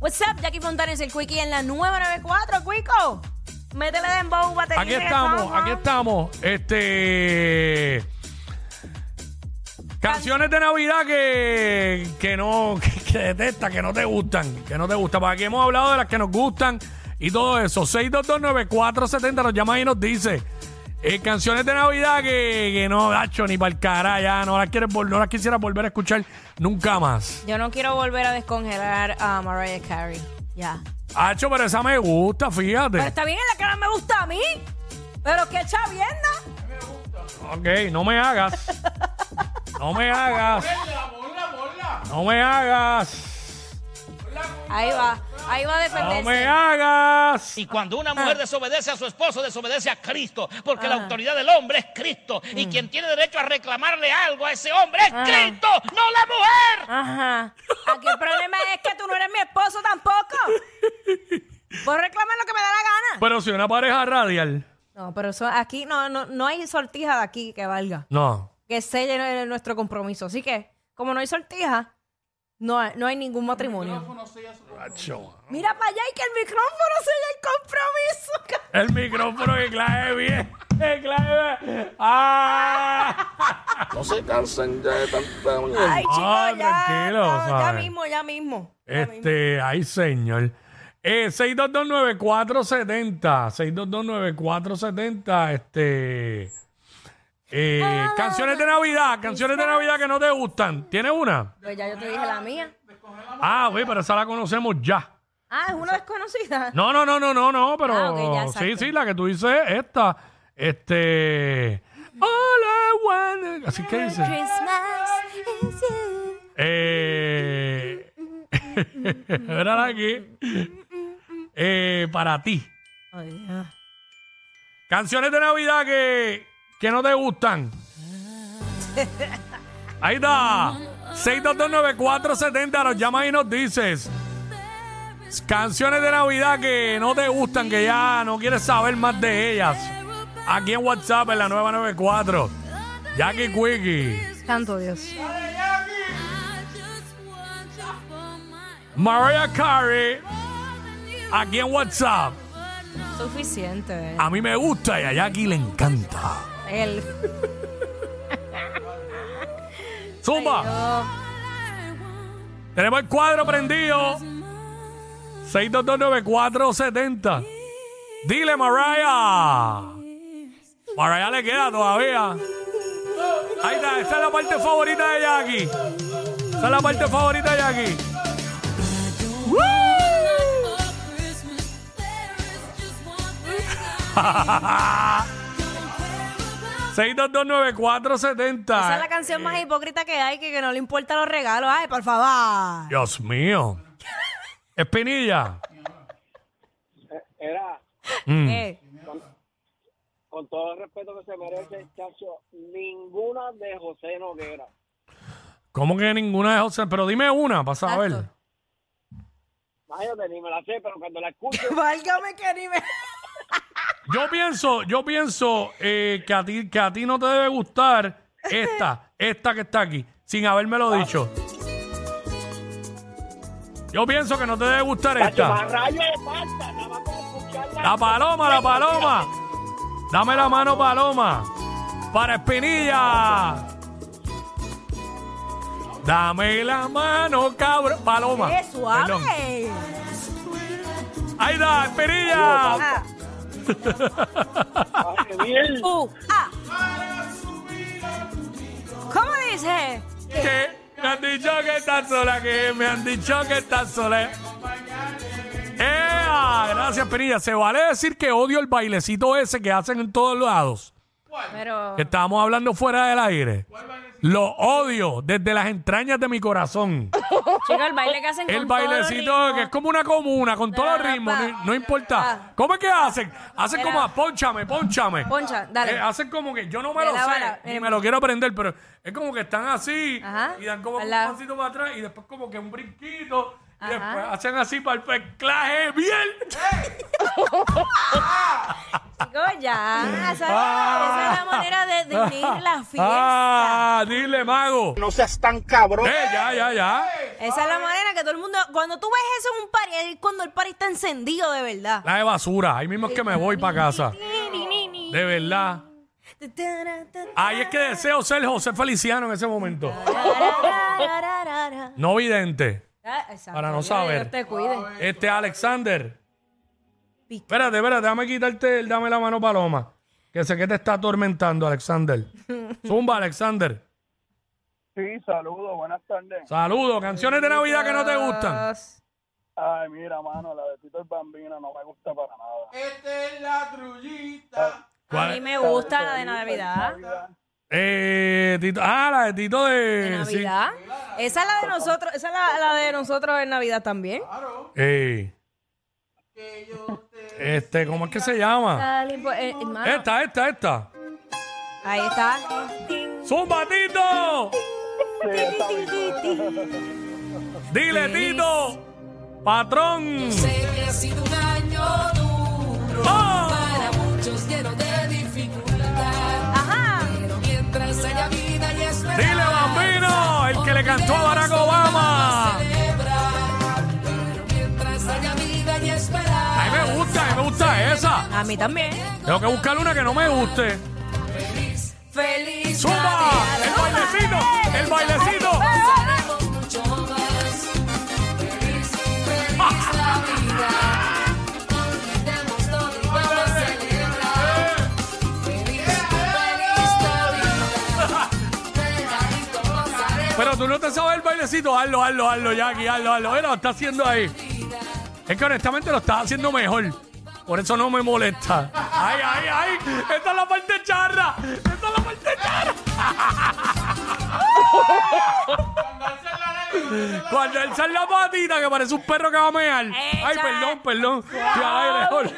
What's up, Jackie Fontanes, el Quickie en la 994, Quico. Métele de embow, batería. Aquí estamos, aquí estamos. Este. Canciones de Navidad que, que no, que, que detesta, que no te gustan, que no te gustan. Porque aquí hemos hablado de las que nos gustan y todo eso. 6229470 nos llama y nos dice. Eh, canciones de Navidad que, que no, Dacho, ni para el cara, ya no las, quieres, vol- no las quisiera volver a escuchar nunca más. Yo no quiero volver a descongelar a Mariah Carey. Ya. Hacho, pero esa me gusta, fíjate. Pero está bien, es la que no me gusta a mí. Pero qué chavienda. Ok, no me hagas. No me hagas. No me hagas. Ahí va, ahí va a No me defenderse. hagas. Y cuando una mujer desobedece a su esposo, desobedece a Cristo, porque la autoridad del hombre es Cristo. Y quien tiene derecho a reclamarle algo a ese hombre es Ah. Cristo, no la mujer. Ajá. Aquí el problema es que tú no eres mi esposo tampoco. Puedo reclamar lo que me da la gana. Pero si una pareja radial. No, pero eso, aquí no, no, no hay sortija de aquí que valga. No. Que selle nuestro compromiso. Así que, como no hay sortija, no hay, no hay ningún matrimonio. Hacho. Mira para allá y que el micrófono sella el compromiso. El micrófono que clave bien. Que clave bien. ¡Ah! No se cansen ya de tanta Ay, chicos, Ah, ya, tranquilo, no, ya ¿sabes? mismo, ya mismo. ya mismo. Este, ay, señor. Eh, 6229470. 6229470. Este. Eh, canciones de Navidad. Canciones de Navidad que no te gustan. ¿Tienes una? Pues ya yo te dije la mía. Ah, güey, pero esa la conocemos ya. Ah, es una desconocida. No, no, no, no, no, no, pero Ah, ok, ya, sí, exacto. sí, la que tú dices, esta, este, All I want, así que dice, Christmas is you. eh, mírala aquí, eh, para ti, Ay, ya. canciones de Navidad que, que no te gustan, ahí está, 6229470, nos llamas y nos dices, canciones de Navidad que no te gustan, que ya no quieres saber más de ellas. Aquí en WhatsApp en la 994. Jackie Quickie. Santo Dios. Mariah Carey. Aquí en WhatsApp. Suficiente. A mí me gusta y a Jackie le encanta. El. Zumba. Tenemos el cuadro prendido. 6229470. Dile, Mariah. Mariah le queda todavía. Ahí está, esta es la parte favorita de Jackie. Esta es la parte favorita de Jackie. ¡Woo! 6229470. Esa es la canción más hipócrita que hay, que, que no le importan los regalos. Ay, por favor. Dios mío. Espinilla. Era, Mm. ¿Qué? con todo el respeto que se merece, chacho, ninguna de José Noguera. ¿Cómo que ninguna de José? Pero dime una para saber. Exacto. Imagínate, ni me la sé, pero cuando la escucho, Válgame que ni me. Yo pienso, yo pienso eh, que a ti, que a ti no te debe gustar esta, esta que está aquí, sin habérmelo dicho. Yo pienso que no te debe gustar esta. La paloma, la paloma. Dame la mano, paloma. Para Espinilla. Dame la mano, cabrón. Paloma. ¡Qué Perdón. suave! Ahí está, Espinilla. Ah, uh, ah. ¿Cómo dice? Que me han dicho que estás sola, que me han dicho que estás sola. ¡Ea! Gracias, Penilla. ¿Se vale decir que odio el bailecito ese que hacen en todos lados? Pero. que estábamos hablando fuera del aire. Lo odio desde las entrañas de mi corazón. Chica, el baile que hacen con El bailecito que es como una comuna, con todos los ritmos, no, no importa. ¿Cómo es que hacen? Hacen como, a ponchame, ponchame. Poncha, dale. Eh, hacen como que yo no me De lo sé y eh. me lo quiero aprender, pero es como que están así Ajá, y dan como un lado. pasito para atrás y después como que un brinquito y Ajá. después hacen así para el peclaje bien. Chicos, ya. Esa, Ah. esa es la manera de, de unir la fiesta. Ah, dile, mago. No seas tan cabrón. Eh, ya, ya, ya. Esa es la manera que todo el mundo. Cuando tú ves eso en un party, es cuando el party está encendido de verdad. La de basura. Ahí mismo es que me voy para casa. De verdad. Ahí es que deseo ser José Feliciano en ese momento. No vidente. Ah. Para no Dios saber. te cuide. Este Alexander. Viste. Espérate, espérate, déjame quitarte, el- dame la mano paloma. Que sé que te está atormentando, Alexander. Zumba, Alexander. Sí, saludos, buenas tardes. Saludos. Canciones de Navidad que no te gustan. Ay, mira, mano, la de Tito el Bambino no me gusta para nada. Esta es la trullita. A ¿Cuál? mí me gusta la de Navidad. Eh, Tito- ah, la de Tito de. ¿De sí. Navidad? Esa es la de nosotros, esa es la, la de nosotros en Navidad también. Eh, este, ¿cómo es que se llama? Dale, pues, eh, hermano. Esta, esta, esta. Ahí está. ¡Zumba, Tito! Dile, Tito. Patrón. Sé que ha sido un año duro ¡Oh! para muchos lleno de dificultad. Ajá. Pero mientras haya vida y esperanza, Dile, bambino. El que le cantó a Barack Obama. Esa. A mí también. Tengo que buscar una que no me guste. feliz ¡Zumba! ¡El bailecito! ¡El bailecito! Pero tú no te sabes el bailecito. Hazlo, hazlo, hazlo, Jackie, hazlo, hazlo. Mira, lo está haciendo ahí. Es que honestamente lo estás haciendo mejor. Por eso no me molesta. ¡Ay, ay, ay! ¡Esta es la parte charra! ¡Esta es la parte charra! Cuando alza la patita que parece un perro que va a mear. Ay, Echa. perdón, perdón. Estoy al aire, Jorge.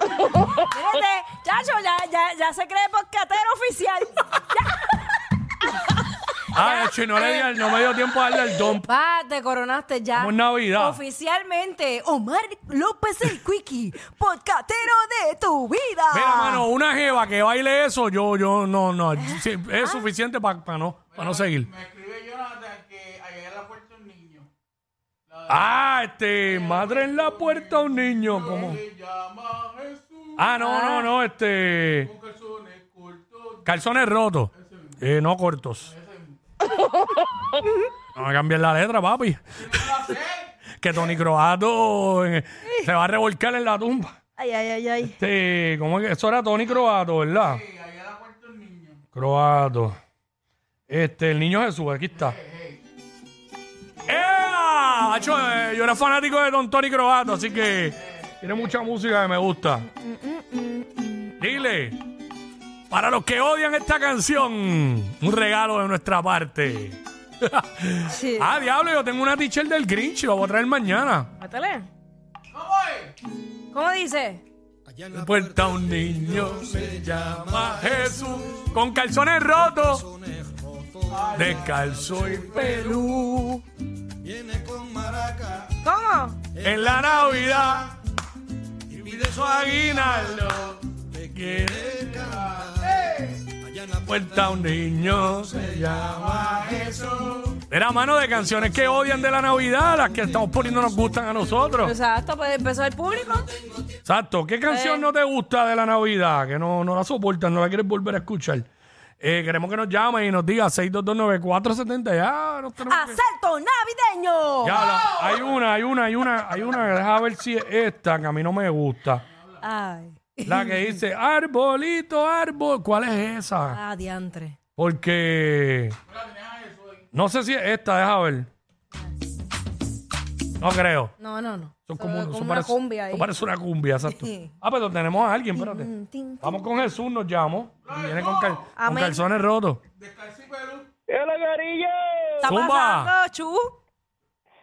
Fíjate, chacho, ya, ya, ya se cree podcatero oficial. Ay, hecho, y no le di al- no me dio tiempo a darle al dump. Va, te coronaste ya. Como en Navidad. Oficialmente, Omar López el Quickie, podcatero de tu vida. Mira, mano, una jeva que baile eso, yo, yo, no, no. sí, es suficiente para no, pa no seguir. Me escribe Jonathan que allá en la puerta un niño. Ah, este, madre en la puerta un niño, como. Se llama Jesús. Ah, no, no, no, este. Con calzones cortos. Calzones rotos. Eh, no cortos. No me cambien la letra, papi. que Tony Croato eh, se va a revolcar en la tumba. Ay, ay, ay, ay. Este, ¿cómo es que? Eso era Tony Croato, ¿verdad? Sí, allá en la puerta un niño. Croato. Este, el niño Jesús, aquí está. ¡Ea! Acho, eh, yo era fanático de Don Tony Croato, así que tiene mucha música que me gusta. Dile, para los que odian esta canción, un regalo de nuestra parte. Sí. ah, diablo, yo tengo una teacher del Grinch, lo voy a traer mañana. Métele. ¿Cómo es? ¿Cómo dice? En puerta un niño se llama Jesús con calzones rotos, descalzo y pelú. ¿Cómo? En la Navidad y pide su aguinaldo. Le quiere Allá puerta un niño se llama Jesús. Era mano de canciones que odian de la Navidad, las que estamos poniendo nos gustan a nosotros. Exacto, pues empezó el público. Exacto. ¿Qué canción Eh. no te gusta de la Navidad? Que no, no la soportas, no la quieres volver a escuchar. Eh, queremos que nos llame y nos diga 6229470. Ya, nos tenemos que- ¡Asalto navideño! Ya, la- hay una, hay una, hay una, hay una. Deja ver si es esta, que a mí no me gusta. Ay. La que dice, arbolito, árbol. ¿Cuál es esa? Ah, diantre. Porque... No sé si es esta, deja ver. No creo. No, no, no. Son como, una parece, cumbia ahí. parece una cumbia, exacto. Ah, pero tenemos a alguien, espérate. Vamos con Jesús, nos llamo. Viene con, cal- con Amén. calzones rotos. ¡Hola, Garillo! ¿Está Zumba. pasando, Chu?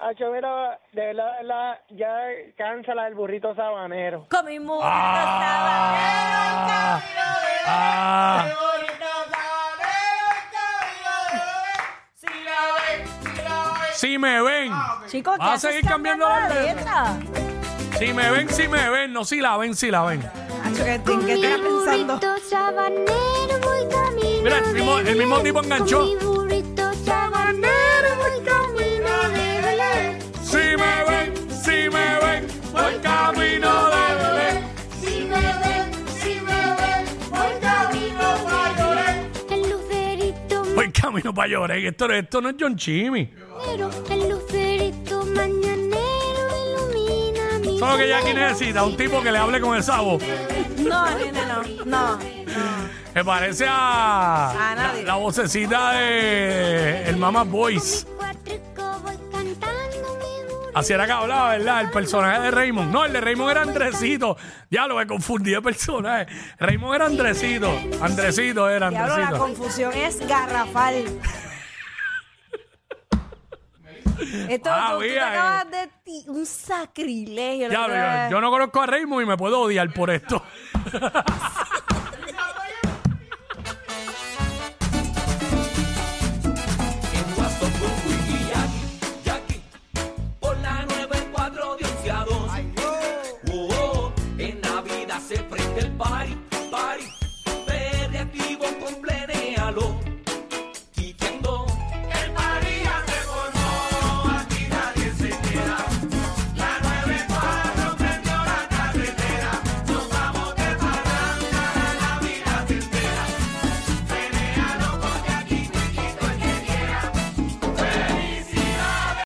Hacho, mira, de verdad, de verdad, ya cánsala el burrito sabanero. Con mi mujer Ah, ah, Si la ven, si la ven. si me ven, Chicos, ¿qué Vas a haces seguir cambiando la letra? si me ven, si me ven, no si la ven, si la ven. Hacho, ¿qué, ¿en qué estás pensando? sabanero voy camino Mira, el mismo- el mismo tipo enganchó. Camino para llorar. Esto, esto no es John Chimmy. mañanero, el lucerito mañanero ilumina mi Solo que sendero. necesita un tipo que le hable con esa voz. No, nene, no. No. Me parece a, A la, nadie. la vocecita de el Mama Voice. Así era que hablaba, ¿verdad? El personaje de Raymond. No, el de Raymond era Andresito. Ya lo me confundí de personaje. Raymond era Andresito. Andresito era Diablo, la Andresito. confusión es garrafal. Esto Ah, tú, tú te mira, eh. acabas de ti- un sacrilegio. lo que yo, te- yo no conozco a Raymond y me puedo odiar por esto.